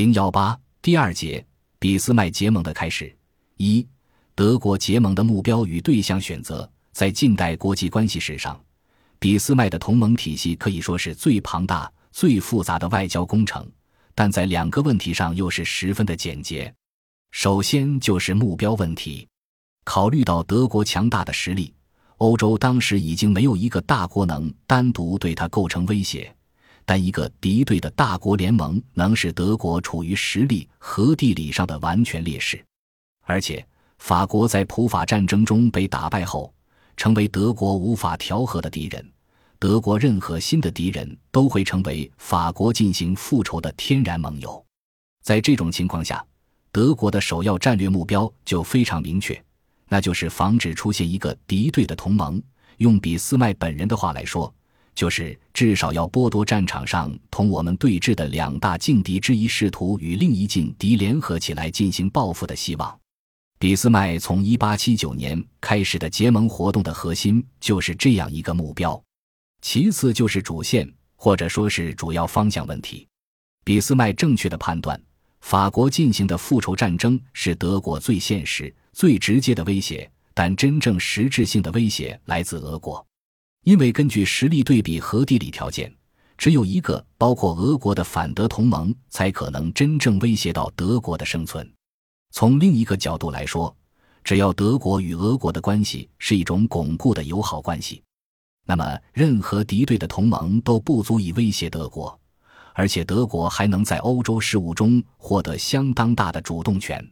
零幺八第二节，俾斯麦结盟的开始。一、德国结盟的目标与对象选择。在近代国际关系史上，俾斯麦的同盟体系可以说是最庞大、最复杂的外交工程，但在两个问题上又是十分的简洁。首先就是目标问题。考虑到德国强大的实力，欧洲当时已经没有一个大国能单独对它构成威胁。但一个敌对的大国联盟能使德国处于实力和地理上的完全劣势，而且法国在普法战争中被打败后，成为德国无法调和的敌人。德国任何新的敌人都会成为法国进行复仇的天然盟友。在这种情况下，德国的首要战略目标就非常明确，那就是防止出现一个敌对的同盟。用俾斯麦本人的话来说。就是至少要剥夺战场上同我们对峙的两大劲敌之一试图与另一劲敌联合起来进行报复的希望。俾斯麦从1879年开始的结盟活动的核心就是这样一个目标。其次就是主线或者说是主要方向问题。俾斯麦正确的判断，法国进行的复仇战争是德国最现实、最直接的威胁，但真正实质性的威胁来自俄国。因为根据实力对比和地理条件，只有一个包括俄国的反德同盟才可能真正威胁到德国的生存。从另一个角度来说，只要德国与俄国的关系是一种巩固的友好关系，那么任何敌对的同盟都不足以威胁德国，而且德国还能在欧洲事务中获得相当大的主动权。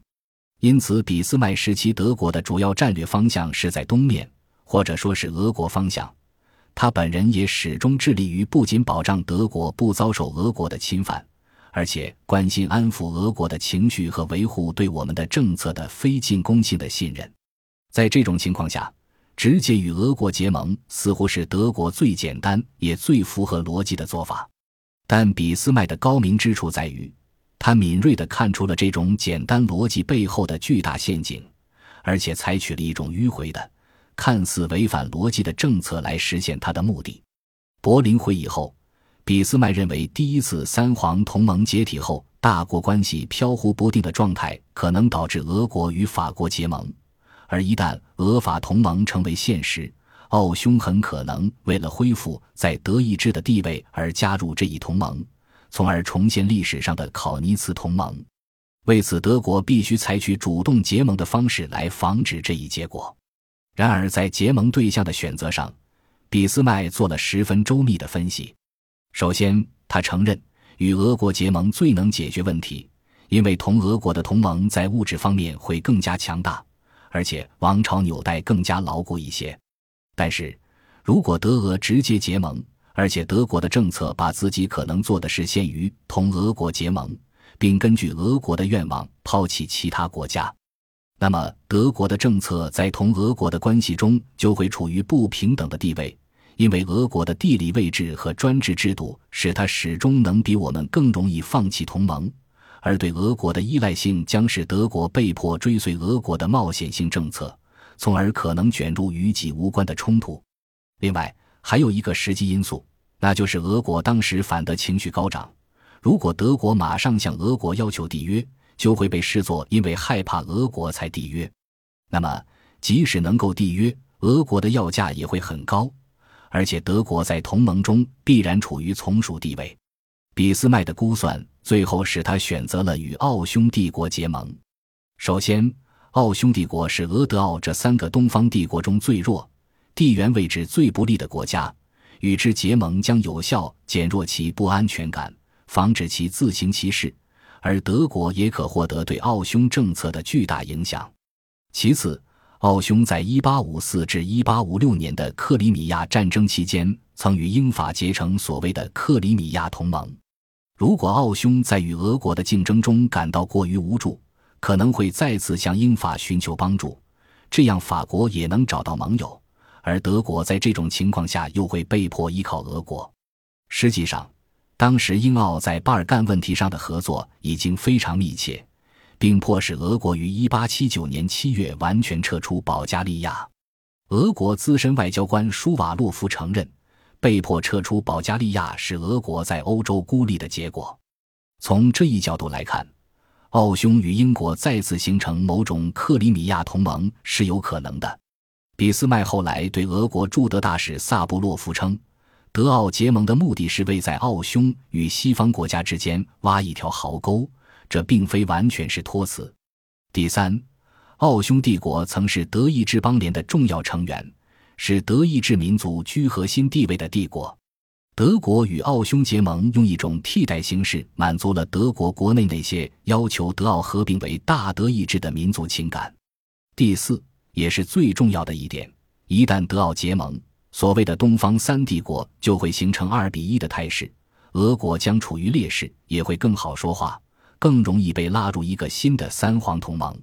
因此，俾斯麦时期德国的主要战略方向是在东面，或者说是俄国方向。他本人也始终致力于不仅保障德国不遭受俄国的侵犯，而且关心安抚俄国的情绪和维护对我们的政策的非进攻性的信任。在这种情况下，直接与俄国结盟似乎是德国最简单也最符合逻辑的做法。但俾斯麦的高明之处在于，他敏锐地看出了这种简单逻辑背后的巨大陷阱，而且采取了一种迂回的。看似违反逻辑的政策来实现他的目的。柏林会议后，俾斯麦认为，第一次三皇同盟解体后，大国关系飘忽不定的状态可能导致俄国与法国结盟，而一旦俄法同盟成为现实，奥匈很可能为了恢复在德意志的地位而加入这一同盟，从而重现历史上的考尼茨同盟。为此，德国必须采取主动结盟的方式来防止这一结果。然而，在结盟对象的选择上，俾斯麦做了十分周密的分析。首先，他承认与俄国结盟最能解决问题，因为同俄国的同盟在物质方面会更加强大，而且王朝纽带更加牢固一些。但是，如果德俄直接结盟，而且德国的政策把自己可能做的事限于同俄国结盟，并根据俄国的愿望抛弃其他国家。那么，德国的政策在同俄国的关系中就会处于不平等的地位，因为俄国的地理位置和专制制度使它始终能比我们更容易放弃同盟，而对俄国的依赖性将使德国被迫追随俄国的冒险性政策，从而可能卷入与己无关的冲突。另外，还有一个实际因素，那就是俄国当时反德情绪高涨，如果德国马上向俄国要求缔约。就会被视作因为害怕俄国才缔约，那么即使能够缔约，俄国的要价也会很高，而且德国在同盟中必然处于从属地位。俾斯麦的估算最后使他选择了与奥匈帝国结盟。首先，奥匈帝国是俄德奥这三个东方帝国中最弱、地缘位置最不利的国家，与之结盟将有效减弱其不安全感，防止其自行其事。而德国也可获得对奥匈政策的巨大影响。其次，奥匈在1854至1856年的克里米亚战争期间，曾与英法结成所谓的克里米亚同盟。如果奥匈在与俄国的竞争中感到过于无助，可能会再次向英法寻求帮助，这样法国也能找到盟友，而德国在这种情况下又会被迫依靠俄国。实际上。当时英奥在巴尔干问题上的合作已经非常密切，并迫使俄国于1879年7月完全撤出保加利亚。俄国资深外交官舒瓦洛夫承认，被迫撤出保加利亚是俄国在欧洲孤立的结果。从这一角度来看，奥匈与英国再次形成某种克里米亚同盟是有可能的。俾斯麦后来对俄国驻德大使萨布洛夫称，德奥结盟的目的是为在奥匈与西方国家之间挖一条壕沟，这并非完全是托词。第三，奥匈帝国曾是德意志邦联的重要成员，是德意志民族居核心地位的帝国。德国与奥匈结盟，用一种替代形式满足了德国国内那些要求德奥合并为大德意志的民族情感。第四，也是最重要的一点，一旦德奥结盟，所谓的东方三帝国就会形成二比一的态势，俄国将处于劣势，也会更好说话，更容易被拉入一个新的三皇同盟。